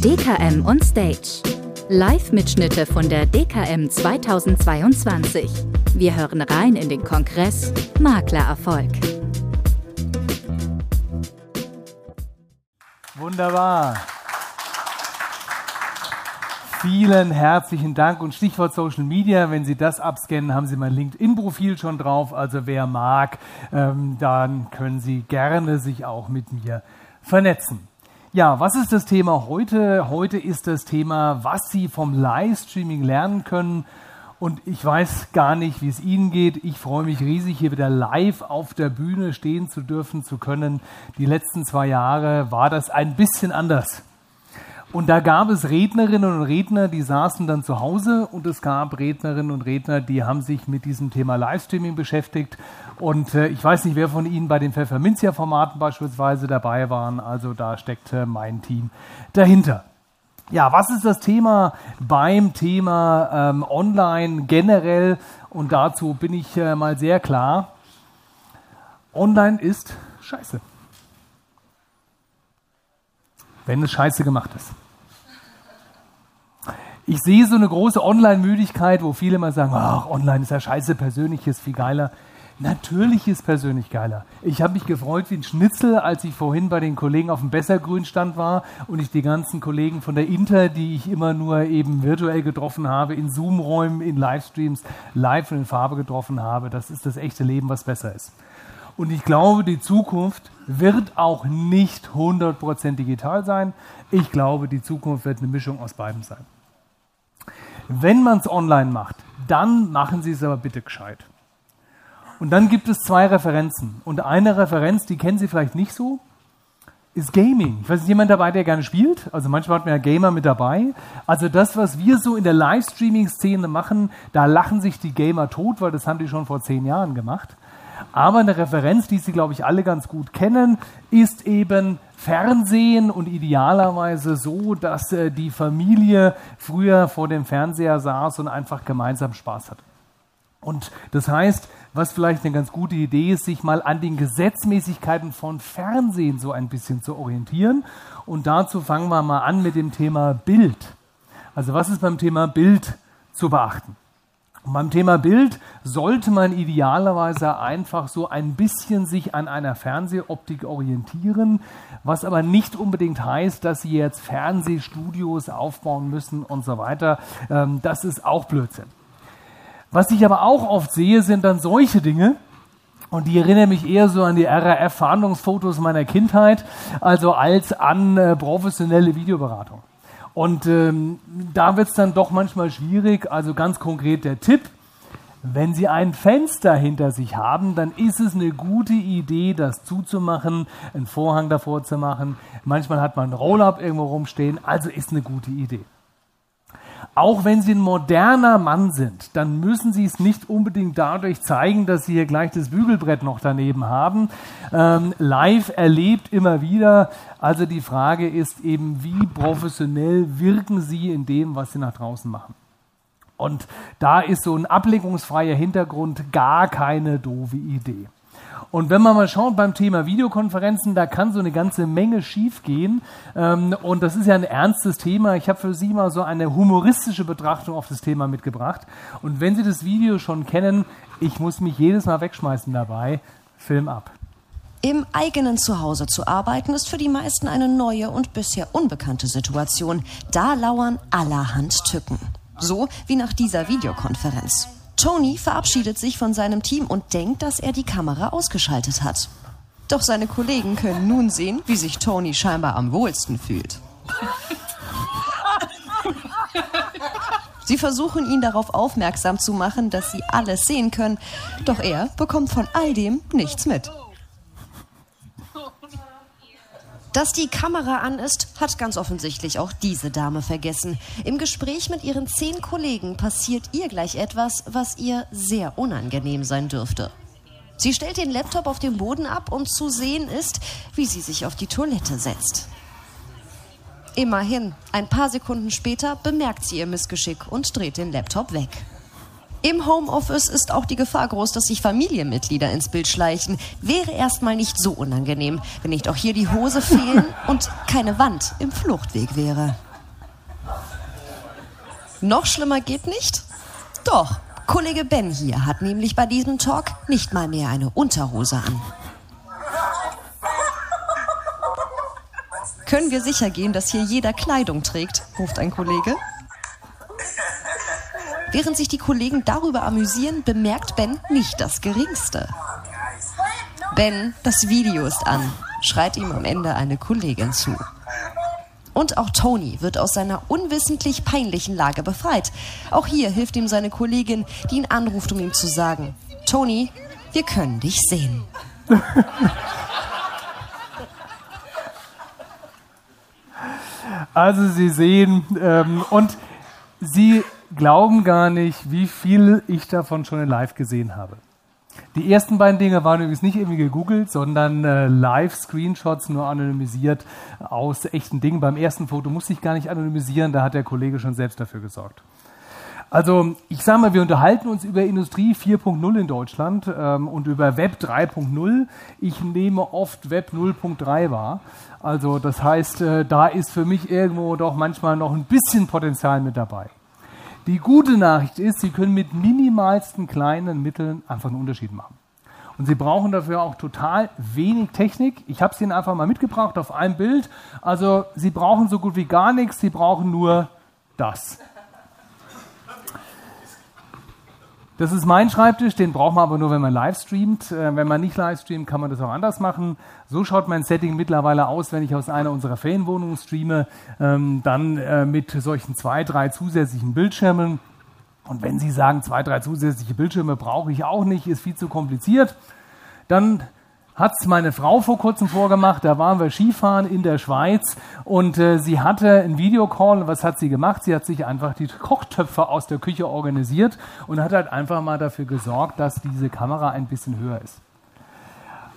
DKM on Stage. Live-Mitschnitte von der DKM 2022. Wir hören rein in den Kongress Maklererfolg. Wunderbar. Vielen herzlichen Dank und Stichwort Social Media. Wenn Sie das abscannen, haben Sie mein LinkedIn-Profil schon drauf. Also wer mag, ähm, dann können Sie gerne sich auch mit mir vernetzen. Ja, was ist das Thema heute? Heute ist das Thema, was Sie vom Livestreaming lernen können. Und ich weiß gar nicht, wie es Ihnen geht. Ich freue mich riesig, hier wieder live auf der Bühne stehen zu dürfen, zu können. Die letzten zwei Jahre war das ein bisschen anders. Und da gab es Rednerinnen und Redner, die saßen dann zu Hause und es gab Rednerinnen und Redner, die haben sich mit diesem Thema Livestreaming beschäftigt. Und äh, ich weiß nicht, wer von Ihnen bei den Pfefferminzia-Formaten beispielsweise dabei waren. Also da steckte mein Team dahinter. Ja, was ist das Thema beim Thema ähm, Online generell? Und dazu bin ich äh, mal sehr klar. Online ist scheiße. Wenn es scheiße gemacht ist. Ich sehe so eine große Online-Müdigkeit, wo viele immer sagen, ach, online ist ja scheiße, persönlich ist viel geiler. Natürlich ist persönlich geiler. Ich habe mich gefreut wie ein Schnitzel, als ich vorhin bei den Kollegen auf dem Bessergrünstand war und ich die ganzen Kollegen von der Inter, die ich immer nur eben virtuell getroffen habe, in Zoom-Räumen, in Livestreams, live in Farbe getroffen habe. Das ist das echte Leben, was besser ist. Und ich glaube, die Zukunft wird auch nicht 100% digital sein. Ich glaube, die Zukunft wird eine Mischung aus beidem sein. Wenn man es online macht, dann machen Sie es aber bitte gescheit. Und dann gibt es zwei Referenzen. Und eine Referenz, die kennen Sie vielleicht nicht so, ist Gaming. Ich weiß nicht, jemand dabei, der gerne spielt? Also manchmal hat man ja Gamer mit dabei. Also das, was wir so in der Livestreaming-Szene machen, da lachen sich die Gamer tot, weil das haben die schon vor zehn Jahren gemacht. Aber eine Referenz, die Sie, glaube ich, alle ganz gut kennen, ist eben Fernsehen und idealerweise so, dass äh, die Familie früher vor dem Fernseher saß und einfach gemeinsam Spaß hatte. Und das heißt, was vielleicht eine ganz gute Idee ist, sich mal an den Gesetzmäßigkeiten von Fernsehen so ein bisschen zu orientieren. Und dazu fangen wir mal an mit dem Thema Bild. Also was ist beim Thema Bild zu beachten? Und beim Thema Bild sollte man idealerweise einfach so ein bisschen sich an einer Fernsehoptik orientieren, was aber nicht unbedingt heißt, dass Sie jetzt Fernsehstudios aufbauen müssen und so weiter. Ähm, das ist auch Blödsinn. Was ich aber auch oft sehe, sind dann solche Dinge, und die erinnern mich eher so an die RAF-Verhandlungsfotos meiner Kindheit, also als an äh, professionelle Videoberatung. Und ähm, da wird es dann doch manchmal schwierig. Also ganz konkret der Tipp, wenn Sie ein Fenster hinter sich haben, dann ist es eine gute Idee, das zuzumachen, einen Vorhang davor zu machen. Manchmal hat man ein Roll-up irgendwo rumstehen, also ist eine gute Idee. Auch wenn Sie ein moderner Mann sind, dann müssen Sie es nicht unbedingt dadurch zeigen, dass Sie hier gleich das Bügelbrett noch daneben haben. Ähm, live erlebt immer wieder. Also die Frage ist eben, wie professionell wirken Sie in dem, was Sie nach draußen machen. Und da ist so ein ablenkungsfreier Hintergrund gar keine doofe Idee. Und wenn man mal schaut beim Thema Videokonferenzen, da kann so eine ganze Menge schiefgehen. Ähm, und das ist ja ein ernstes Thema. Ich habe für Sie mal so eine humoristische Betrachtung auf das Thema mitgebracht. Und wenn Sie das Video schon kennen, ich muss mich jedes Mal wegschmeißen dabei. Film ab. Im eigenen Zuhause zu arbeiten ist für die meisten eine neue und bisher unbekannte Situation. Da lauern allerhand Tücken. So wie nach dieser Videokonferenz. Tony verabschiedet sich von seinem Team und denkt, dass er die Kamera ausgeschaltet hat. Doch seine Kollegen können nun sehen, wie sich Tony scheinbar am wohlsten fühlt. Sie versuchen ihn darauf aufmerksam zu machen, dass sie alles sehen können, doch er bekommt von all dem nichts mit. Dass die Kamera an ist, hat ganz offensichtlich auch diese Dame vergessen. Im Gespräch mit ihren zehn Kollegen passiert ihr gleich etwas, was ihr sehr unangenehm sein dürfte. Sie stellt den Laptop auf dem Boden ab und zu sehen ist, wie sie sich auf die Toilette setzt. Immerhin, ein paar Sekunden später bemerkt sie ihr Missgeschick und dreht den Laptop weg. Im Homeoffice ist auch die Gefahr groß, dass sich Familienmitglieder ins Bild schleichen. Wäre erstmal nicht so unangenehm, wenn nicht auch hier die Hose fehlen und keine Wand im Fluchtweg wäre. Noch schlimmer geht nicht? Doch, Kollege Ben hier hat nämlich bei diesem Talk nicht mal mehr eine Unterhose an. Können wir sicher gehen, dass hier jeder Kleidung trägt, ruft ein Kollege. Während sich die Kollegen darüber amüsieren, bemerkt Ben nicht das Geringste. Ben, das Video ist an, schreit ihm am Ende eine Kollegin zu. Und auch Tony wird aus seiner unwissentlich peinlichen Lage befreit. Auch hier hilft ihm seine Kollegin, die ihn anruft, um ihm zu sagen, Tony, wir können dich sehen. Also Sie sehen, ähm, und Sie glauben gar nicht, wie viel ich davon schon in live gesehen habe. Die ersten beiden Dinge waren übrigens nicht irgendwie gegoogelt, sondern äh, Live-Screenshots nur anonymisiert aus echten Dingen. Beim ersten Foto musste ich gar nicht anonymisieren, da hat der Kollege schon selbst dafür gesorgt. Also ich sage mal, wir unterhalten uns über Industrie 4.0 in Deutschland ähm, und über Web 3.0. Ich nehme oft Web 0.3 wahr. Also das heißt, äh, da ist für mich irgendwo doch manchmal noch ein bisschen Potenzial mit dabei. Die gute Nachricht ist, Sie können mit minimalsten kleinen Mitteln einfach einen Unterschied machen. Und Sie brauchen dafür auch total wenig Technik. Ich habe es Ihnen einfach mal mitgebracht auf einem Bild. Also Sie brauchen so gut wie gar nichts, Sie brauchen nur das. Das ist mein Schreibtisch, den braucht man aber nur, wenn man live streamt. Äh, wenn man nicht live streamt, kann man das auch anders machen. So schaut mein Setting mittlerweile aus, wenn ich aus einer unserer Ferienwohnungen streame, ähm, dann äh, mit solchen zwei, drei zusätzlichen Bildschirmen. Und wenn Sie sagen, zwei, drei zusätzliche Bildschirme brauche ich auch nicht, ist viel zu kompliziert, dann hat es meine Frau vor kurzem vorgemacht. Da waren wir Skifahren in der Schweiz und äh, sie hatte einen Videocall. Was hat sie gemacht? Sie hat sich einfach die Kochtöpfe aus der Küche organisiert und hat halt einfach mal dafür gesorgt, dass diese Kamera ein bisschen höher ist.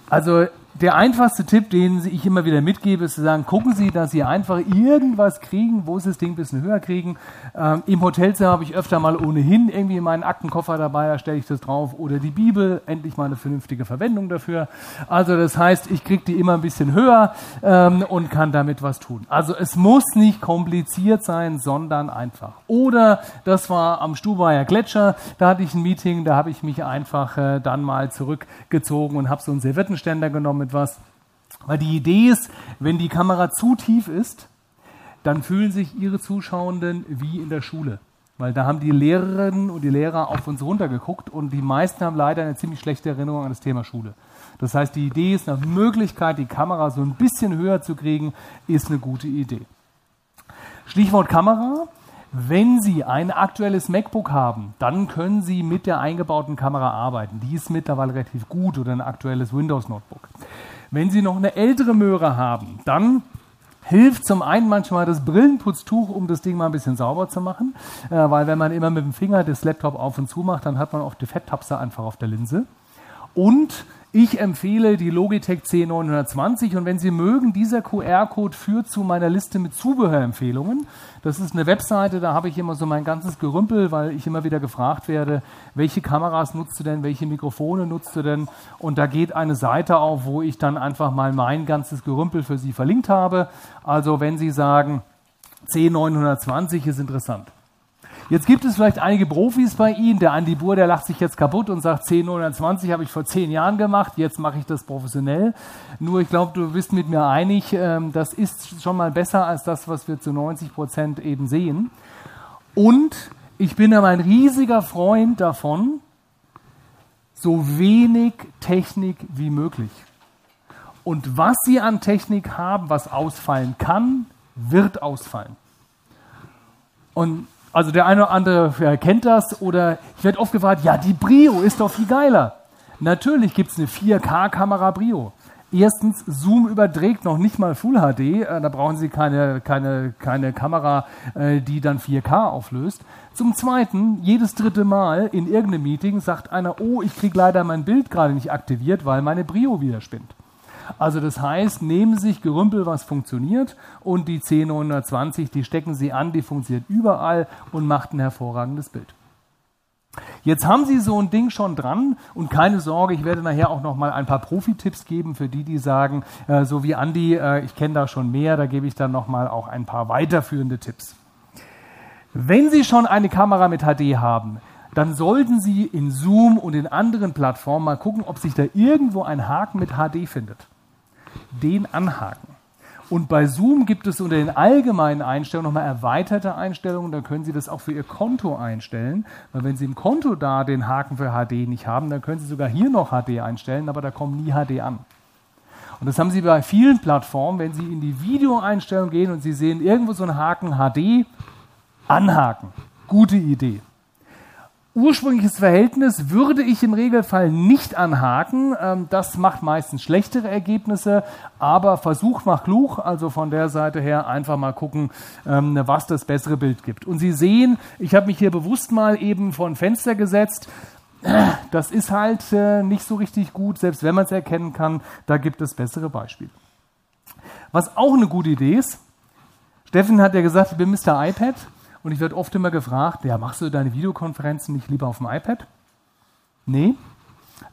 Also der einfachste Tipp, den ich immer wieder mitgebe, ist zu sagen, gucken Sie, dass Sie einfach irgendwas kriegen, wo Sie das Ding ein bisschen höher kriegen. Ähm, Im Hotelzimmer habe ich öfter mal ohnehin irgendwie meinen Aktenkoffer dabei, da stelle ich das drauf. Oder die Bibel, endlich mal eine vernünftige Verwendung dafür. Also das heißt, ich kriege die immer ein bisschen höher ähm, und kann damit was tun. Also es muss nicht kompliziert sein, sondern einfach. Oder das war am Stubaier Gletscher, da hatte ich ein Meeting, da habe ich mich einfach äh, dann mal zurückgezogen und habe so einen Serviettenständer genommen etwas. Weil die Idee ist, wenn die Kamera zu tief ist, dann fühlen sich ihre Zuschauenden wie in der Schule. Weil da haben die Lehrerinnen und die Lehrer auf uns runtergeguckt und die meisten haben leider eine ziemlich schlechte Erinnerung an das Thema Schule. Das heißt, die Idee ist, eine Möglichkeit, die Kamera so ein bisschen höher zu kriegen, ist eine gute Idee. Stichwort Kamera. Wenn Sie ein aktuelles MacBook haben, dann können Sie mit der eingebauten Kamera arbeiten. Die ist mittlerweile relativ gut oder ein aktuelles Windows Notebook. Wenn Sie noch eine ältere Möhre haben, dann hilft zum einen manchmal das Brillenputztuch, um das Ding mal ein bisschen sauber zu machen, äh, weil wenn man immer mit dem Finger das Laptop auf und zu macht, dann hat man oft die Fetttapse einfach auf der Linse. Und ich empfehle die Logitech C920 und wenn Sie mögen, dieser QR-Code führt zu meiner Liste mit Zubehörempfehlungen. Das ist eine Webseite, da habe ich immer so mein ganzes Gerümpel, weil ich immer wieder gefragt werde, welche Kameras nutzt du denn, welche Mikrofone nutzt du denn? Und da geht eine Seite auf, wo ich dann einfach mal mein ganzes Gerümpel für Sie verlinkt habe. Also wenn Sie sagen, C920 ist interessant. Jetzt gibt es vielleicht einige Profis bei Ihnen. Der Andi Buhr, der lacht sich jetzt kaputt und sagt, 10 oder 20 habe ich vor zehn Jahren gemacht, jetzt mache ich das professionell. Nur ich glaube, du bist mit mir einig, ähm, das ist schon mal besser als das, was wir zu 90 Prozent eben sehen. Und ich bin aber ein riesiger Freund davon, so wenig Technik wie möglich. Und was Sie an Technik haben, was ausfallen kann, wird ausfallen. Und also der eine oder andere kennt das oder ich werde oft gefragt, ja, die Brio ist doch viel geiler. Natürlich gibt es eine 4K-Kamera Brio. Erstens, Zoom überträgt noch nicht mal Full HD. Äh, da brauchen Sie keine, keine, keine Kamera, äh, die dann 4K auflöst. Zum Zweiten, jedes dritte Mal in irgendeinem Meeting sagt einer, oh, ich kriege leider mein Bild gerade nicht aktiviert, weil meine Brio wieder spinnt. Also das heißt, nehmen Sie sich Gerümpel, was funktioniert und die C920, die stecken Sie an, die funktioniert überall und macht ein hervorragendes Bild. Jetzt haben Sie so ein Ding schon dran und keine Sorge, ich werde nachher auch noch mal ein paar Profi-Tipps geben für die, die sagen, äh, so wie Andi, äh, ich kenne da schon mehr, da gebe ich dann noch mal auch ein paar weiterführende Tipps. Wenn Sie schon eine Kamera mit HD haben, dann sollten Sie in Zoom und in anderen Plattformen mal gucken, ob sich da irgendwo ein Haken mit HD findet. Den anhaken. Und bei Zoom gibt es unter den allgemeinen Einstellungen nochmal erweiterte Einstellungen. Da können Sie das auch für Ihr Konto einstellen. Weil wenn Sie im Konto da den Haken für HD nicht haben, dann können Sie sogar hier noch HD einstellen, aber da kommt nie HD an. Und das haben Sie bei vielen Plattformen. Wenn Sie in die Videoeinstellung gehen und Sie sehen irgendwo so einen Haken HD, anhaken. Gute Idee ursprüngliches Verhältnis würde ich im Regelfall nicht anhaken. Ähm, das macht meistens schlechtere Ergebnisse, aber Versuch macht klug. Also von der Seite her einfach mal gucken, ähm, was das bessere Bild gibt. Und Sie sehen, ich habe mich hier bewusst mal eben vor ein Fenster gesetzt. Das ist halt äh, nicht so richtig gut, selbst wenn man es erkennen kann. Da gibt es bessere Beispiele. Was auch eine gute Idee ist, Steffen hat ja gesagt, ich bin Mr. iPad. Und ich werde oft immer gefragt, ja, machst du deine Videokonferenzen nicht lieber auf dem iPad? Nee,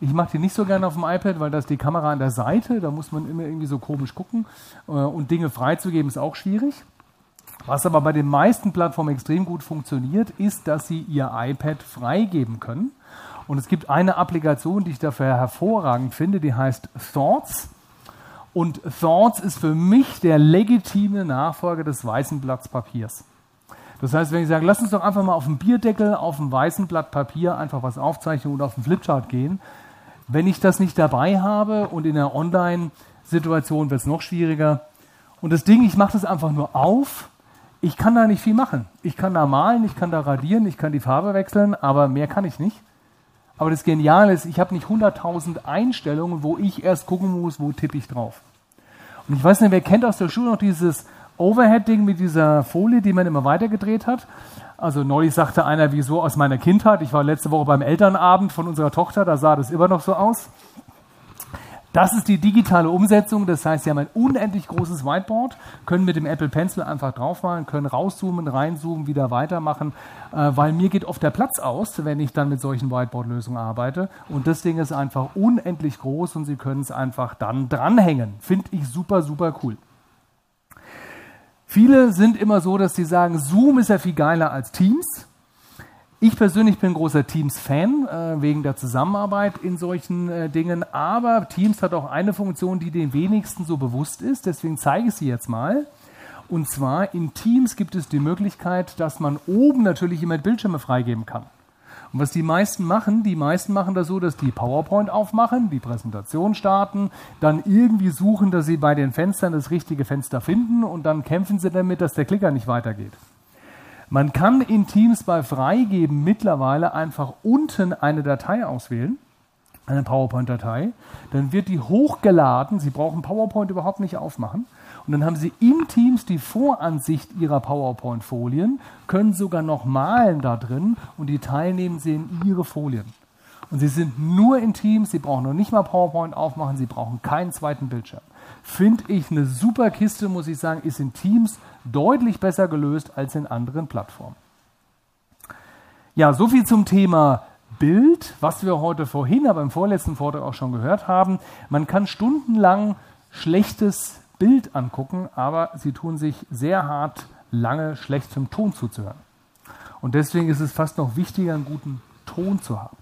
ich mache die nicht so gerne auf dem iPad, weil da ist die Kamera an der Seite, da muss man immer irgendwie so komisch gucken. Äh, und Dinge freizugeben ist auch schwierig. Was aber bei den meisten Plattformen extrem gut funktioniert, ist, dass sie ihr iPad freigeben können. Und es gibt eine Applikation, die ich dafür hervorragend finde, die heißt Thoughts. Und Thoughts ist für mich der legitime Nachfolger des weißen Blatts Papiers. Das heißt, wenn ich sage, lass uns doch einfach mal auf dem Bierdeckel, auf dem weißen Blatt Papier einfach was aufzeichnen und auf den Flipchart gehen. Wenn ich das nicht dabei habe und in der Online-Situation wird es noch schwieriger. Und das Ding, ich mache das einfach nur auf. Ich kann da nicht viel machen. Ich kann da malen, ich kann da radieren, ich kann die Farbe wechseln, aber mehr kann ich nicht. Aber das Geniale ist, ich habe nicht 100.000 Einstellungen, wo ich erst gucken muss, wo tippe ich drauf. Und ich weiß nicht, wer kennt aus der Schule noch dieses Overhead-Ding mit dieser Folie, die man immer weitergedreht hat. Also neulich sagte einer, wieso aus meiner Kindheit. Ich war letzte Woche beim Elternabend von unserer Tochter, da sah das immer noch so aus. Das ist die digitale Umsetzung. Das heißt, Sie haben ein unendlich großes Whiteboard, können mit dem Apple Pencil einfach draufmalen, können rauszoomen, reinzoomen, wieder weitermachen, äh, weil mir geht oft der Platz aus, wenn ich dann mit solchen Whiteboard-Lösungen arbeite. Und das Ding ist einfach unendlich groß und Sie können es einfach dann dranhängen. Finde ich super, super cool. Viele sind immer so, dass sie sagen, Zoom ist ja viel geiler als Teams. Ich persönlich bin großer Teams-Fan äh, wegen der Zusammenarbeit in solchen äh, Dingen, aber Teams hat auch eine Funktion, die den wenigsten so bewusst ist. Deswegen zeige ich sie jetzt mal. Und zwar in Teams gibt es die Möglichkeit, dass man oben natürlich immer Bildschirme freigeben kann. Und was die meisten machen, die meisten machen das so, dass die PowerPoint aufmachen, die Präsentation starten, dann irgendwie suchen, dass sie bei den Fenstern das richtige Fenster finden und dann kämpfen sie damit, dass der Klicker nicht weitergeht. Man kann in Teams bei Freigeben mittlerweile einfach unten eine Datei auswählen, eine PowerPoint-Datei, dann wird die hochgeladen. Sie brauchen PowerPoint überhaupt nicht aufmachen. Und dann haben Sie in Teams die Voransicht Ihrer PowerPoint-Folien, können sogar noch malen da drin und die Teilnehmer sehen Ihre Folien. Und Sie sind nur in Teams, Sie brauchen noch nicht mal PowerPoint aufmachen, Sie brauchen keinen zweiten Bildschirm. Finde ich eine super Kiste, muss ich sagen, ist in Teams deutlich besser gelöst als in anderen Plattformen. Ja, soviel zum Thema Bild, was wir heute vorhin, aber im vorletzten Vortrag auch schon gehört haben. Man kann stundenlang schlechtes Bild angucken, aber sie tun sich sehr hart, lange schlecht zum Ton zuzuhören. Und deswegen ist es fast noch wichtiger, einen guten Ton zu haben.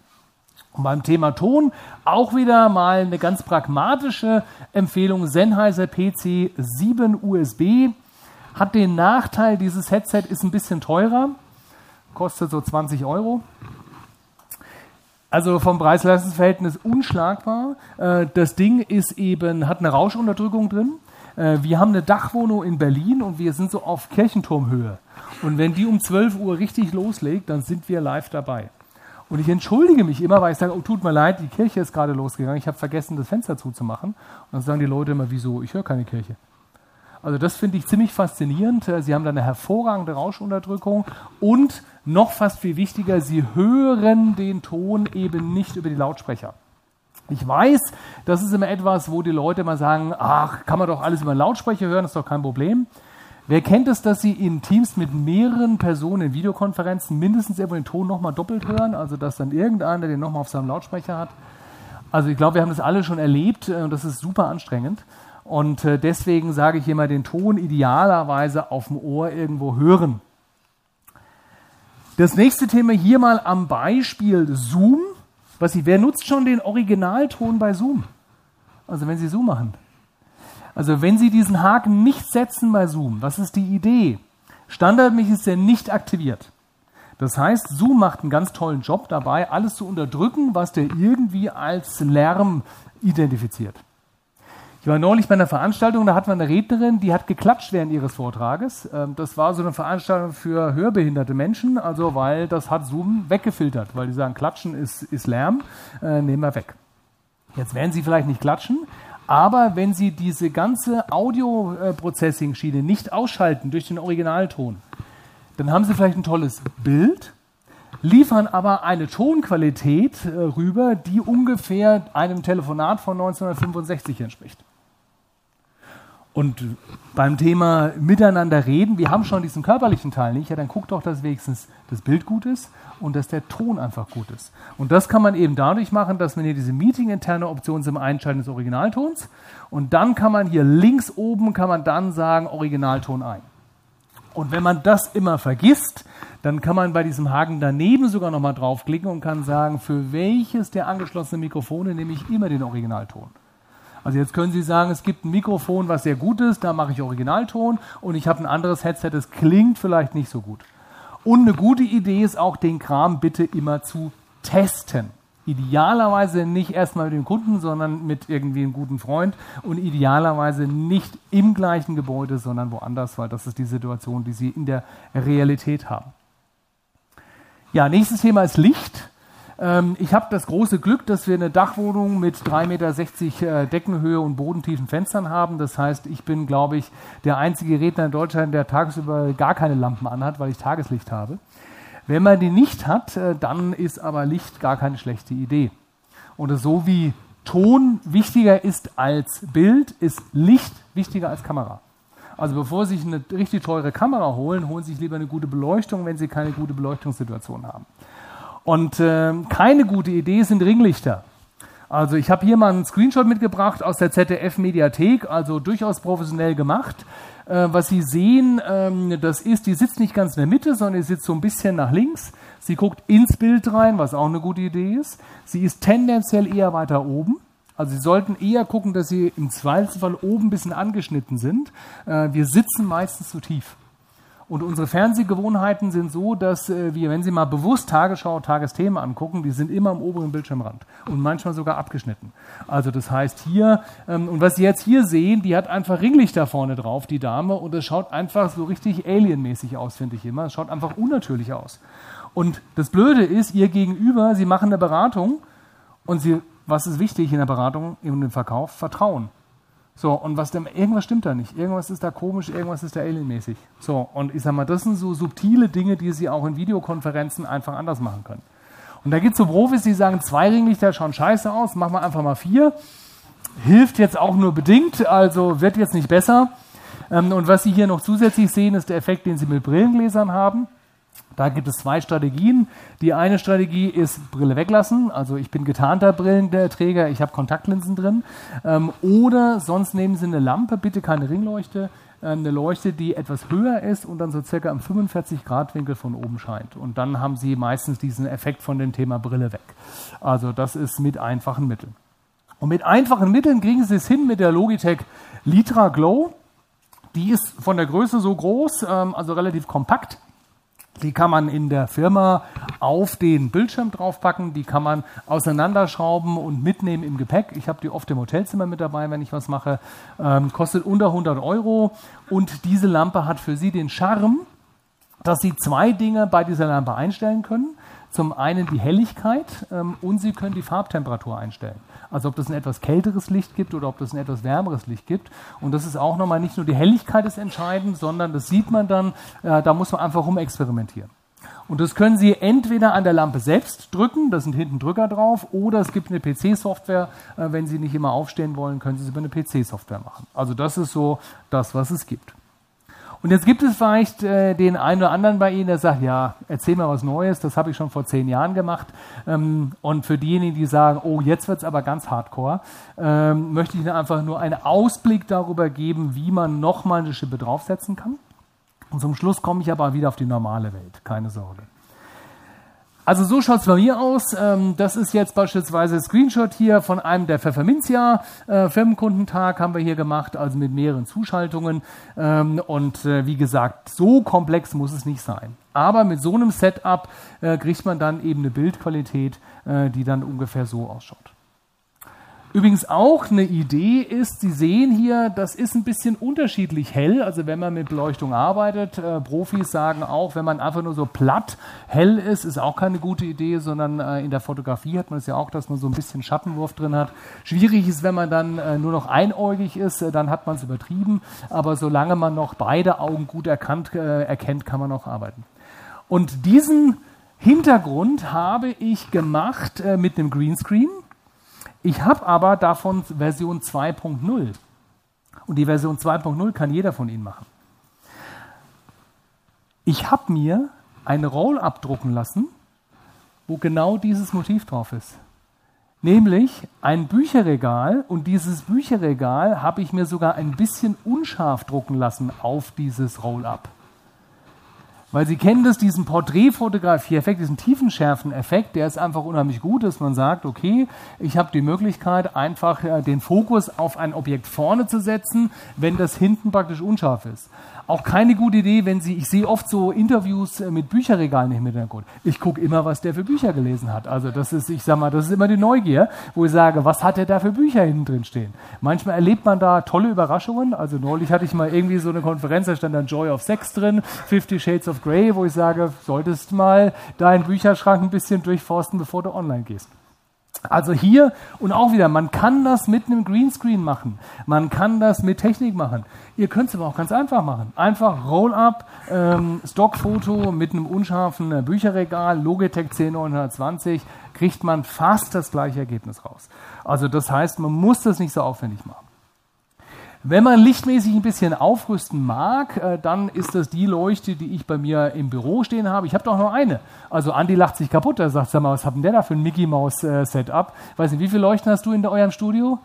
Und beim Thema Ton auch wieder mal eine ganz pragmatische Empfehlung. Sennheiser PC 7 USB hat den Nachteil, dieses Headset ist ein bisschen teurer, kostet so 20 Euro. Also vom Preis-Leistungs-Verhältnis unschlagbar. Äh, das Ding ist eben, hat eine Rauschunterdrückung drin. Äh, wir haben eine Dachwohnung in Berlin und wir sind so auf Kirchenturmhöhe. Und wenn die um 12 Uhr richtig loslegt, dann sind wir live dabei. Und ich entschuldige mich immer, weil ich sage, oh, tut mir leid, die Kirche ist gerade losgegangen, ich habe vergessen, das Fenster zuzumachen. Und dann sagen die Leute immer, wieso, ich höre keine Kirche. Also das finde ich ziemlich faszinierend. Äh, sie haben da eine hervorragende Rauschunterdrückung und noch fast viel wichtiger, Sie hören den Ton eben nicht über die Lautsprecher. Ich weiß, das ist immer etwas, wo die Leute mal sagen, ach, kann man doch alles über Lautsprecher hören, ist doch kein Problem. Wer kennt es, dass Sie in Teams mit mehreren Personen in Videokonferenzen mindestens irgendwo den Ton nochmal doppelt hören, also dass dann irgendeiner den nochmal auf seinem Lautsprecher hat? Also ich glaube, wir haben das alle schon erlebt äh, und das ist super anstrengend. Und äh, deswegen sage ich immer, den Ton idealerweise auf dem Ohr irgendwo hören. Das nächste Thema hier mal am Beispiel Zoom. Was Sie, wer nutzt schon den Originalton bei Zoom? Also wenn Sie Zoom machen. Also wenn Sie diesen Haken nicht setzen bei Zoom, was ist die Idee? Standardmäßig ist er nicht aktiviert. Das heißt, Zoom macht einen ganz tollen Job dabei, alles zu unterdrücken, was der irgendwie als Lärm identifiziert. Ich war neulich bei einer Veranstaltung, da hatten wir eine Rednerin, die hat geklatscht während ihres Vortrages. Ähm, das war so eine Veranstaltung für hörbehinderte Menschen, also weil das hat Zoom weggefiltert, weil die sagen, Klatschen ist, ist Lärm, äh, nehmen wir weg. Jetzt werden Sie vielleicht nicht klatschen, aber wenn Sie diese ganze Audio-Processing-Schiene nicht ausschalten durch den Originalton, dann haben Sie vielleicht ein tolles Bild, liefern aber eine Tonqualität äh, rüber, die ungefähr einem Telefonat von 1965 entspricht. Und beim Thema Miteinander reden, wir haben schon diesen körperlichen Teil nicht, ja, dann guckt doch, dass wenigstens das Bild gut ist und dass der Ton einfach gut ist. Und das kann man eben dadurch machen, dass man hier diese Meeting-interne Option zum Einschalten des Originaltons und dann kann man hier links oben, kann man dann sagen Originalton ein. Und wenn man das immer vergisst, dann kann man bei diesem Haken daneben sogar nochmal draufklicken und kann sagen, für welches der angeschlossenen Mikrofone nehme ich immer den Originalton. Also jetzt können Sie sagen, es gibt ein Mikrofon, was sehr gut ist, da mache ich Originalton und ich habe ein anderes Headset, das klingt vielleicht nicht so gut. Und eine gute Idee ist auch, den Kram bitte immer zu testen. Idealerweise nicht erstmal mit dem Kunden, sondern mit irgendwie einem guten Freund und idealerweise nicht im gleichen Gebäude, sondern woanders, weil das ist die Situation, die Sie in der Realität haben. Ja, nächstes Thema ist Licht. Ähm, ich habe das große Glück, dass wir eine Dachwohnung mit 3,60 Meter äh, Deckenhöhe und bodentiefen Fenstern haben. Das heißt, ich bin, glaube ich, der einzige Redner in Deutschland, der tagsüber gar keine Lampen anhat, weil ich Tageslicht habe. Wenn man die nicht hat, äh, dann ist aber Licht gar keine schlechte Idee. Und so wie Ton wichtiger ist als Bild, ist Licht wichtiger als Kamera. Also bevor Sie sich eine richtig teure Kamera holen, holen Sie sich lieber eine gute Beleuchtung, wenn Sie keine gute Beleuchtungssituation haben. Und äh, keine gute Idee sind Ringlichter. Also ich habe hier mal einen Screenshot mitgebracht aus der ZDF-Mediathek, also durchaus professionell gemacht. Äh, was Sie sehen, ähm, das ist, die sitzt nicht ganz in der Mitte, sondern sie sitzt so ein bisschen nach links. Sie guckt ins Bild rein, was auch eine gute Idee ist. Sie ist tendenziell eher weiter oben. Also Sie sollten eher gucken, dass Sie im Zweifelsfall oben ein bisschen angeschnitten sind. Äh, wir sitzen meistens zu tief. Und unsere Fernsehgewohnheiten sind so, dass äh, wir, wenn Sie mal bewusst Tagesschau, Tagesthemen angucken, die sind immer am oberen Bildschirmrand und manchmal sogar abgeschnitten. Also das heißt hier, ähm, und was Sie jetzt hier sehen, die hat einfach Ringlichter vorne drauf, die Dame, und es schaut einfach so richtig alienmäßig aus, finde ich immer. Es schaut einfach unnatürlich aus. Und das Blöde ist, ihr gegenüber, Sie machen eine Beratung und Sie, was ist wichtig in der Beratung und im Verkauf? Vertrauen. So, und was denn, irgendwas stimmt da nicht. Irgendwas ist da komisch, irgendwas ist da alienmäßig. So, und ich sag mal, das sind so subtile Dinge, die Sie auch in Videokonferenzen einfach anders machen können. Und da gibt es so Profis, die sagen, zwei Ringlichter schauen scheiße aus, machen wir einfach mal vier. Hilft jetzt auch nur bedingt, also wird jetzt nicht besser. Ähm, und was Sie hier noch zusätzlich sehen, ist der Effekt, den Sie mit Brillengläsern haben. Da gibt es zwei Strategien. Die eine Strategie ist Brille weglassen. Also ich bin getarnter Brillenträger, ich habe Kontaktlinsen drin. Ähm, oder sonst nehmen Sie eine Lampe, bitte keine Ringleuchte, äh, eine Leuchte, die etwas höher ist und dann so circa im 45 Grad Winkel von oben scheint. Und dann haben Sie meistens diesen Effekt von dem Thema Brille weg. Also das ist mit einfachen Mitteln. Und mit einfachen Mitteln kriegen Sie es hin mit der Logitech Litra Glow. Die ist von der Größe so groß, ähm, also relativ kompakt. Die kann man in der Firma auf den Bildschirm draufpacken, die kann man auseinanderschrauben und mitnehmen im Gepäck. Ich habe die oft im Hotelzimmer mit dabei, wenn ich was mache. Ähm, kostet unter 100 Euro und diese Lampe hat für Sie den Charme, dass Sie zwei Dinge bei dieser Lampe einstellen können. Zum einen die Helligkeit ähm, und Sie können die Farbtemperatur einstellen. Also ob das ein etwas kälteres Licht gibt oder ob das ein etwas wärmeres Licht gibt. Und das ist auch nochmal nicht nur die Helligkeit ist entscheidend, sondern das sieht man dann, äh, da muss man einfach rumexperimentieren. Und das können Sie entweder an der Lampe selbst drücken, da sind hinten Drücker drauf, oder es gibt eine PC-Software. Äh, wenn Sie nicht immer aufstehen wollen, können Sie es über eine PC-Software machen. Also das ist so das, was es gibt. Und jetzt gibt es vielleicht äh, den einen oder anderen bei Ihnen, der sagt, ja, erzähl mal was Neues, das habe ich schon vor zehn Jahren gemacht. Ähm, und für diejenigen, die sagen, oh, jetzt wird es aber ganz hardcore, ähm, möchte ich Ihnen einfach nur einen Ausblick darüber geben, wie man nochmal eine Schippe draufsetzen kann. Und zum Schluss komme ich aber wieder auf die normale Welt, keine Sorge. Also so schaut es bei mir aus. Ähm, das ist jetzt beispielsweise ein Screenshot hier von einem der Pfefferminzia äh, Firmenkundentag haben wir hier gemacht, also mit mehreren Zuschaltungen. Ähm, und äh, wie gesagt, so komplex muss es nicht sein. Aber mit so einem Setup äh, kriegt man dann eben eine Bildqualität, die dann ungefähr so ausschaut. Übrigens auch eine Idee ist, Sie sehen hier, das ist ein bisschen unterschiedlich hell. Also wenn man mit Beleuchtung arbeitet, äh, Profis sagen auch, wenn man einfach nur so platt hell ist, ist auch keine gute Idee, sondern äh, in der Fotografie hat man es ja auch, dass man so ein bisschen Schattenwurf drin hat. Schwierig ist, wenn man dann äh, nur noch einäugig ist, äh, dann hat man es übertrieben. Aber solange man noch beide Augen gut erkannt, äh, erkennt, kann man auch arbeiten. Und diesen Hintergrund habe ich gemacht äh, mit einem Greenscreen. Ich habe aber davon Version 2.0. Und die Version 2.0 kann jeder von Ihnen machen. Ich habe mir eine Roll abdrucken lassen, wo genau dieses Motiv drauf ist. Nämlich ein Bücherregal und dieses Bücherregal habe ich mir sogar ein bisschen unscharf drucken lassen auf dieses Roll-up. Weil Sie kennen das, diesen Porträtfotografie-Effekt, diesen Tiefenschärfen-Effekt, der ist einfach unheimlich gut, dass man sagt, okay, ich habe die Möglichkeit, einfach äh, den Fokus auf ein Objekt vorne zu setzen, wenn das hinten praktisch unscharf ist. Auch keine gute Idee, wenn Sie, ich sehe oft so Interviews äh, mit Bücherregalen im Hintergrund. Ich gucke immer, was der für Bücher gelesen hat. Also das ist, ich sag mal, das ist immer die Neugier, wo ich sage, was hat der da für Bücher hinten drin stehen? Manchmal erlebt man da tolle Überraschungen. Also neulich hatte ich mal irgendwie so eine Konferenz, da stand dann Joy of Sex drin, Fifty Shades of Grey, wo ich sage, solltest mal deinen Bücherschrank ein bisschen durchforsten, bevor du online gehst. Also hier und auch wieder, man kann das mit einem Greenscreen machen. Man kann das mit Technik machen. Ihr könnt es aber auch ganz einfach machen. Einfach Roll-up, ähm, Stockfoto mit einem unscharfen äh, Bücherregal, Logitech C920, kriegt man fast das gleiche Ergebnis raus. Also das heißt, man muss das nicht so aufwendig machen. Wenn man lichtmäßig ein bisschen aufrüsten mag, äh, dann ist das die Leuchte, die ich bei mir im Büro stehen habe. Ich habe doch noch eine. Also Andi lacht sich kaputt. Er sagt, sag mal, was hat denn der da für ein Mickey Mouse äh, Setup? Weiß nicht, wie viele Leuchten hast du in eurem Studio?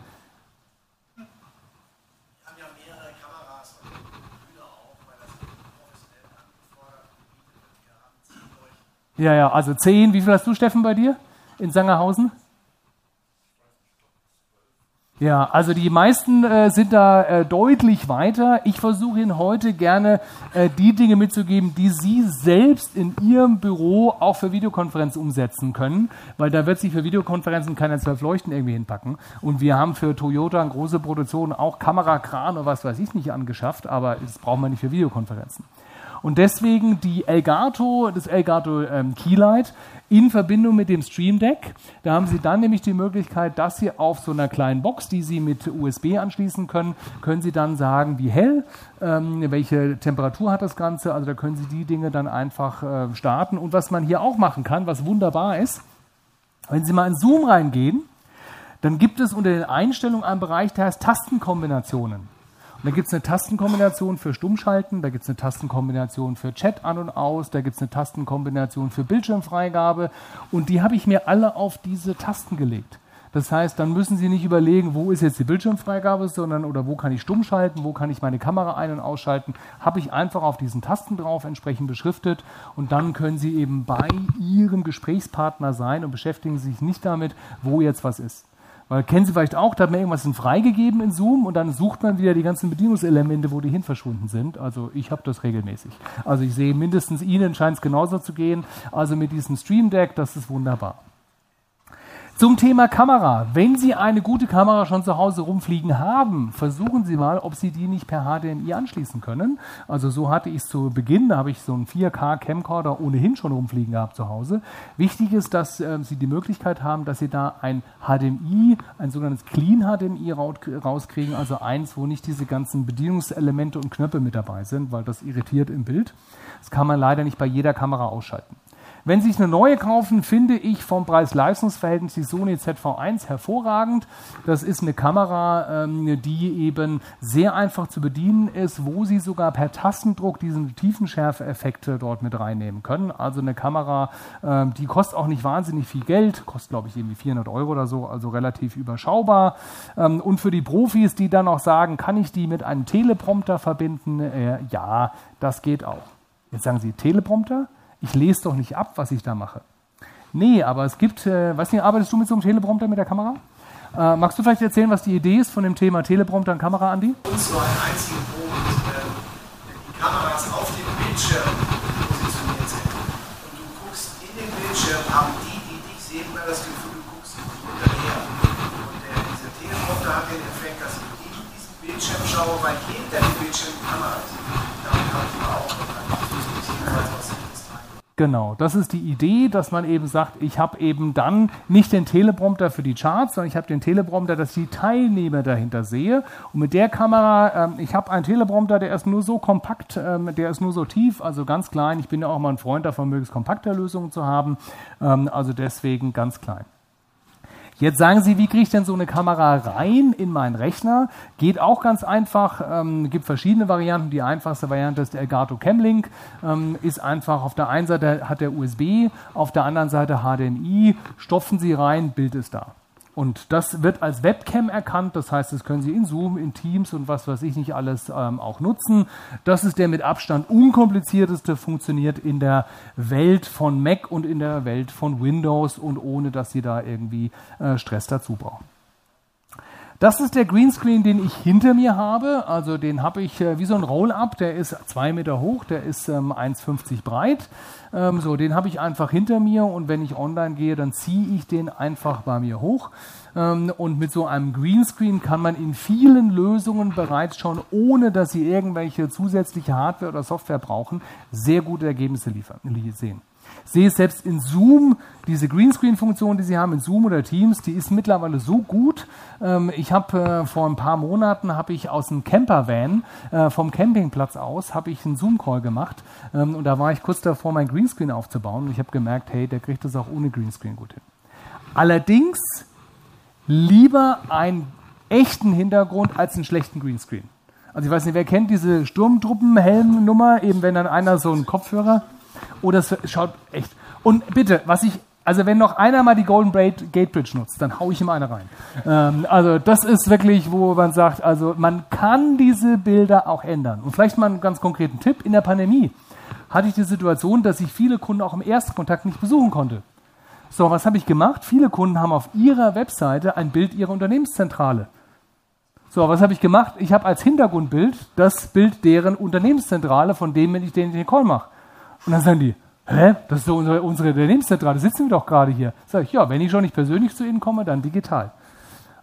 Ja, ja, also zehn. Wie viel hast du, Steffen, bei dir in Sangerhausen? Ja, also die meisten äh, sind da äh, deutlich weiter. Ich versuche Ihnen heute gerne äh, die Dinge mitzugeben, die Sie selbst in Ihrem Büro auch für Videokonferenz umsetzen können, weil da wird sich für Videokonferenzen keine zwölf Leuchten irgendwie hinpacken. Und wir haben für Toyota eine große Produktion auch Kamerakran oder was weiß ich nicht angeschafft, aber das braucht man nicht für Videokonferenzen. Und deswegen die Elgato, das Elgato ähm, Keylight in Verbindung mit dem Stream Deck. Da haben Sie dann nämlich die Möglichkeit, dass Sie auf so einer kleinen Box, die Sie mit USB anschließen können, können Sie dann sagen, wie hell, ähm, welche Temperatur hat das Ganze. Also da können Sie die Dinge dann einfach äh, starten. Und was man hier auch machen kann, was wunderbar ist, wenn Sie mal in Zoom reingehen, dann gibt es unter den Einstellungen einen Bereich, der heißt Tastenkombinationen. Da gibt es eine Tastenkombination für Stummschalten, da gibt es eine Tastenkombination für Chat an und aus, da gibt es eine Tastenkombination für Bildschirmfreigabe und die habe ich mir alle auf diese Tasten gelegt. Das heißt, dann müssen Sie nicht überlegen, wo ist jetzt die Bildschirmfreigabe, sondern oder wo kann ich stumm schalten, wo kann ich meine Kamera ein- und ausschalten, habe ich einfach auf diesen Tasten drauf entsprechend beschriftet und dann können Sie eben bei Ihrem Gesprächspartner sein und beschäftigen sich nicht damit, wo jetzt was ist. Weil kennen Sie vielleicht auch, da hat man irgendwas freigegeben in Zoom und dann sucht man wieder die ganzen Bedienungselemente, wo die hin verschwunden sind. Also ich habe das regelmäßig. Also ich sehe mindestens Ihnen scheint es genauso zu gehen. Also mit diesem Stream Deck, das ist wunderbar. Zum Thema Kamera. Wenn Sie eine gute Kamera schon zu Hause rumfliegen haben, versuchen Sie mal, ob Sie die nicht per HDMI anschließen können. Also so hatte ich es zu Beginn, da habe ich so einen 4K Camcorder ohnehin schon rumfliegen gehabt zu Hause. Wichtig ist, dass äh, Sie die Möglichkeit haben, dass Sie da ein HDMI, ein sogenanntes Clean HDMI rauskriegen, also eins, wo nicht diese ganzen Bedienungselemente und Knöpfe mit dabei sind, weil das irritiert im Bild. Das kann man leider nicht bei jeder Kamera ausschalten. Wenn Sie sich eine neue kaufen, finde ich vom Preis-Leistungs-Verhältnis die Sony ZV1 hervorragend. Das ist eine Kamera, ähm, die eben sehr einfach zu bedienen ist, wo Sie sogar per Tastendruck diesen Tiefenschärfe-Effekte dort mit reinnehmen können. Also eine Kamera, ähm, die kostet auch nicht wahnsinnig viel Geld, kostet glaube ich irgendwie 400 Euro oder so, also relativ überschaubar. Ähm, und für die Profis, die dann auch sagen, kann ich die mit einem Teleprompter verbinden? Äh, ja, das geht auch. Jetzt sagen Sie Teleprompter? Ich lese doch nicht ab, was ich da mache. Nee, aber es gibt, äh, weiß nicht, arbeitest du mit so einem Teleprompter mit der Kamera? Äh, magst du vielleicht erzählen, was die Idee ist von dem Thema Teleprompter und Kamera, Andi? Uns nur einen einzigen Punkt. Äh, die Kameras auf dem Bildschirm positioniert sind. Und du guckst in den Bildschirm, haben die, die dich sehen, immer das Gefühl, du guckst hinterher. Und der, dieser Teleprompter hat den Effekt, dass ich in diesen Bildschirm schaue, weil hinter dem Bildschirm die Kamera ist. Damit habe ich auch Genau, das ist die Idee, dass man eben sagt, ich habe eben dann nicht den Teleprompter für die Charts, sondern ich habe den Teleprompter, dass ich die Teilnehmer dahinter sehe. Und mit der Kamera, ähm, ich habe einen Teleprompter, der ist nur so kompakt, ähm, der ist nur so tief, also ganz klein. Ich bin ja auch mal ein Freund davon, möglichst kompakte Lösungen zu haben, ähm, also deswegen ganz klein. Jetzt sagen Sie, wie kriege ich denn so eine Kamera rein in meinen Rechner? Geht auch ganz einfach. Ähm, gibt verschiedene Varianten. Die einfachste Variante ist der Elgato Camlink. Ähm, ist einfach auf der einen Seite hat der USB, auf der anderen Seite HDMI. Stopfen Sie rein, Bild ist da. Und das wird als Webcam erkannt, das heißt, das können Sie in Zoom, in Teams und was weiß ich nicht alles ähm, auch nutzen. Das ist der mit Abstand unkomplizierteste, funktioniert in der Welt von Mac und in der Welt von Windows und ohne, dass Sie da irgendwie äh, Stress dazu brauchen. Das ist der Greenscreen, den ich hinter mir habe. Also den habe ich äh, wie so ein Roll-up. Der ist zwei Meter hoch, der ist ähm, 1,50 breit. Ähm, so, den habe ich einfach hinter mir und wenn ich online gehe, dann ziehe ich den einfach bei mir hoch. Ähm, und mit so einem Greenscreen kann man in vielen Lösungen bereits schon, ohne dass Sie irgendwelche zusätzliche Hardware oder Software brauchen, sehr gute Ergebnisse liefern, sehen sehe selbst in Zoom, diese Greenscreen-Funktion, die sie haben in Zoom oder Teams, die ist mittlerweile so gut. Ähm, ich habe äh, vor ein paar Monaten habe ich aus einem Campervan äh, vom Campingplatz aus habe ich einen Zoom-Call gemacht ähm, und da war ich kurz davor, mein Greenscreen aufzubauen und ich habe gemerkt, hey, der kriegt das auch ohne Greenscreen gut hin. Allerdings lieber einen echten Hintergrund als einen schlechten Greenscreen. Also ich weiß nicht, wer kennt diese Sturmtruppenhelm-Nummer, eben wenn dann einer so einen Kopfhörer oder es schaut echt. Und bitte, was ich, also wenn noch einer mal die Golden Braid Gate Bridge nutzt, dann haue ich ihm eine rein. Ähm, also das ist wirklich, wo man sagt, also man kann diese Bilder auch ändern. Und vielleicht mal einen ganz konkreten Tipp. In der Pandemie hatte ich die Situation, dass ich viele Kunden auch im Erstkontakt nicht besuchen konnte. So, was habe ich gemacht? Viele Kunden haben auf ihrer Webseite ein Bild ihrer Unternehmenszentrale. So, was habe ich gemacht? Ich habe als Hintergrundbild das Bild deren Unternehmenszentrale, von dem, ich den Call mache. Und dann sagen die, hä, das ist so unsere, unsere Unternehmenszentrale, sitzen wir doch gerade hier. Sag ich, ja, wenn ich schon nicht persönlich zu Ihnen komme, dann digital.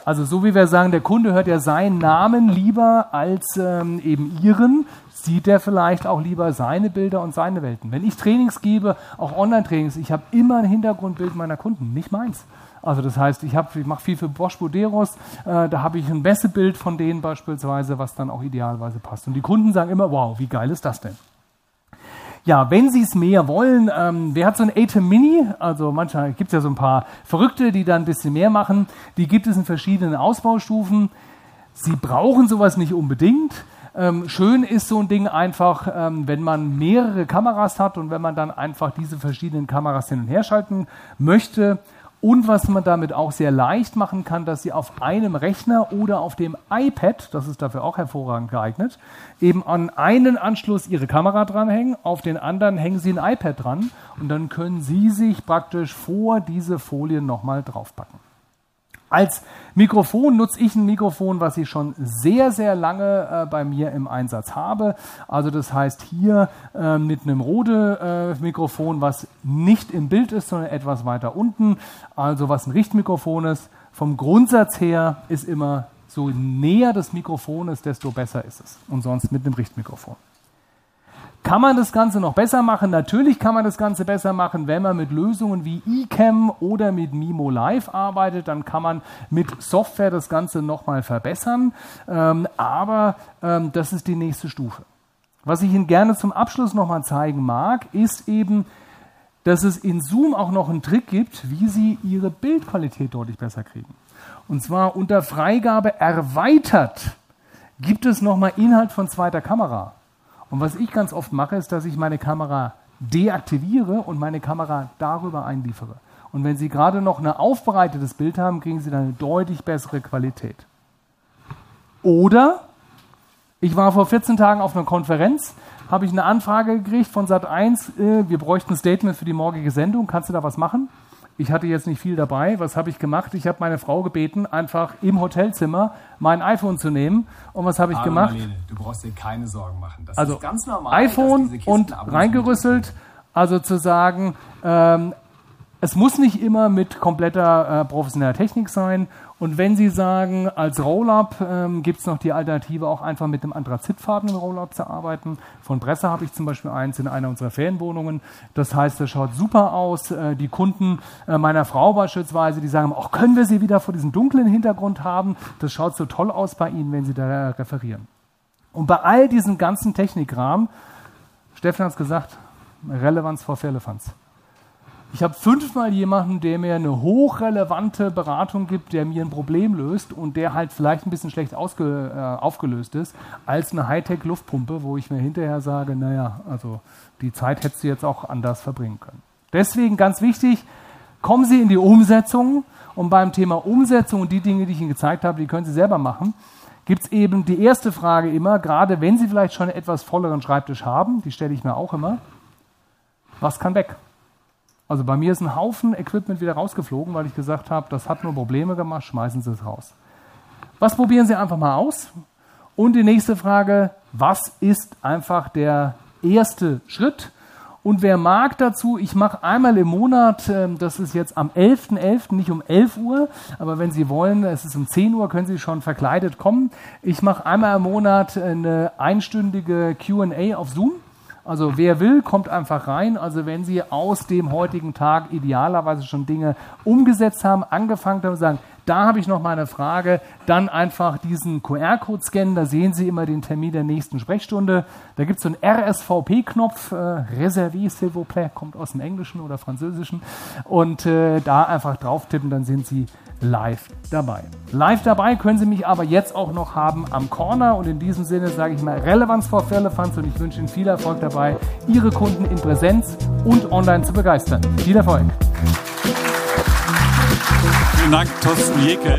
Also so wie wir sagen, der Kunde hört ja seinen Namen lieber als ähm, eben Ihren, sieht er vielleicht auch lieber seine Bilder und seine Welten. Wenn ich Trainings gebe, auch Online-Trainings, ich habe immer ein Hintergrundbild meiner Kunden, nicht meins. Also das heißt, ich, ich mache viel für Bosch Boderos, äh, da habe ich ein Messebild von denen beispielsweise, was dann auch idealerweise passt. Und die Kunden sagen immer, wow, wie geil ist das denn? Ja, wenn Sie es mehr wollen, ähm, wer hat so ein ATEM Mini? Also manchmal gibt es ja so ein paar Verrückte, die dann ein bisschen mehr machen. Die gibt es in verschiedenen Ausbaustufen. Sie brauchen sowas nicht unbedingt. Ähm, schön ist so ein Ding einfach, ähm, wenn man mehrere Kameras hat und wenn man dann einfach diese verschiedenen Kameras hin und her schalten möchte und was man damit auch sehr leicht machen kann, dass Sie auf einem Rechner oder auf dem iPad, das ist dafür auch hervorragend geeignet, eben an einen Anschluss Ihre Kamera dranhängen, auf den anderen hängen Sie ein iPad dran und dann können Sie sich praktisch vor diese Folien nochmal draufpacken. Als Mikrofon nutze ich ein Mikrofon, was ich schon sehr, sehr lange äh, bei mir im Einsatz habe. Also das heißt hier äh, mit einem Rode-Mikrofon, äh, was nicht im Bild ist, sondern etwas weiter unten. Also was ein Richtmikrofon ist. Vom Grundsatz her ist immer so näher das Mikrofon ist, desto besser ist es. Und sonst mit einem Richtmikrofon. Kann man das Ganze noch besser machen? Natürlich kann man das Ganze besser machen, wenn man mit Lösungen wie eCam oder mit Mimo Live arbeitet. Dann kann man mit Software das Ganze nochmal verbessern. Ähm, aber ähm, das ist die nächste Stufe. Was ich Ihnen gerne zum Abschluss nochmal zeigen mag, ist eben, dass es in Zoom auch noch einen Trick gibt, wie Sie Ihre Bildqualität deutlich besser kriegen. Und zwar unter Freigabe erweitert gibt es nochmal Inhalt von zweiter Kamera. Und was ich ganz oft mache, ist, dass ich meine Kamera deaktiviere und meine Kamera darüber einliefere. Und wenn Sie gerade noch ein aufbereitetes Bild haben, kriegen Sie dann eine deutlich bessere Qualität. Oder ich war vor 14 Tagen auf einer Konferenz, habe ich eine Anfrage gekriegt von Sat1, äh, wir bräuchten ein Statement für die morgige Sendung, kannst du da was machen? Ich hatte jetzt nicht viel dabei. Was habe ich gemacht? Ich habe meine Frau gebeten, einfach im Hotelzimmer mein iPhone zu nehmen. Und was habe ich Aber gemacht? Marlene, du brauchst dir keine Sorgen machen. Das also ist ganz normal. iPhone und reingerüsselt. Also zu sagen, ähm, es muss nicht immer mit kompletter äh, professioneller Technik sein. Und wenn Sie sagen, als Rollup ähm, gibt es noch die Alternative, auch einfach mit einem anthrazitfarbenen Rollup zu arbeiten. Von Bresser habe ich zum Beispiel eins in einer unserer Ferienwohnungen. Das heißt, das schaut super aus. Äh, die Kunden äh, meiner Frau beispielsweise, die sagen, auch können wir sie wieder vor diesem dunklen Hintergrund haben? Das schaut so toll aus bei Ihnen, wenn Sie da referieren. Und bei all diesem ganzen Technikrahmen, Steffen hat es gesagt, Relevanz vor Firlefanz. Ich habe fünfmal jemanden, der mir eine hochrelevante Beratung gibt, der mir ein Problem löst und der halt vielleicht ein bisschen schlecht ausge, äh, aufgelöst ist, als eine Hightech-Luftpumpe, wo ich mir hinterher sage, naja, also die Zeit hättest du jetzt auch anders verbringen können. Deswegen ganz wichtig, kommen Sie in die Umsetzung und beim Thema Umsetzung und die Dinge, die ich Ihnen gezeigt habe, die können Sie selber machen, gibt es eben die erste Frage immer, gerade wenn Sie vielleicht schon einen etwas volleren Schreibtisch haben, die stelle ich mir auch immer, was kann weg? Also bei mir ist ein Haufen Equipment wieder rausgeflogen, weil ich gesagt habe, das hat nur Probleme gemacht, schmeißen Sie es raus. Was probieren Sie einfach mal aus? Und die nächste Frage, was ist einfach der erste Schritt? Und wer mag dazu, ich mache einmal im Monat, ähm, das ist jetzt am 11.11., .11., nicht um 11 Uhr, aber wenn Sie wollen, es ist um 10 Uhr, können Sie schon verkleidet kommen. Ich mache einmal im Monat eine einstündige QA auf Zoom. Also wer will, kommt einfach rein. Also wenn Sie aus dem heutigen Tag idealerweise schon Dinge umgesetzt haben, angefangen haben, sagen, da habe ich noch mal eine Frage, dann einfach diesen QR-Code scannen, da sehen Sie immer den Termin der nächsten Sprechstunde. Da gibt es so einen RSVP-Knopf, äh, Reservé, s'il vous plaît, kommt aus dem Englischen oder Französischen. Und äh, da einfach drauf tippen, dann sind Sie live dabei. Live dabei können Sie mich aber jetzt auch noch haben am Corner und in diesem Sinne sage ich mal Relevanz vor Firlefanz und ich wünsche Ihnen viel Erfolg dabei, Ihre Kunden in Präsenz und online zu begeistern. Viel Erfolg! Vielen Dank, Thorsten Jekel.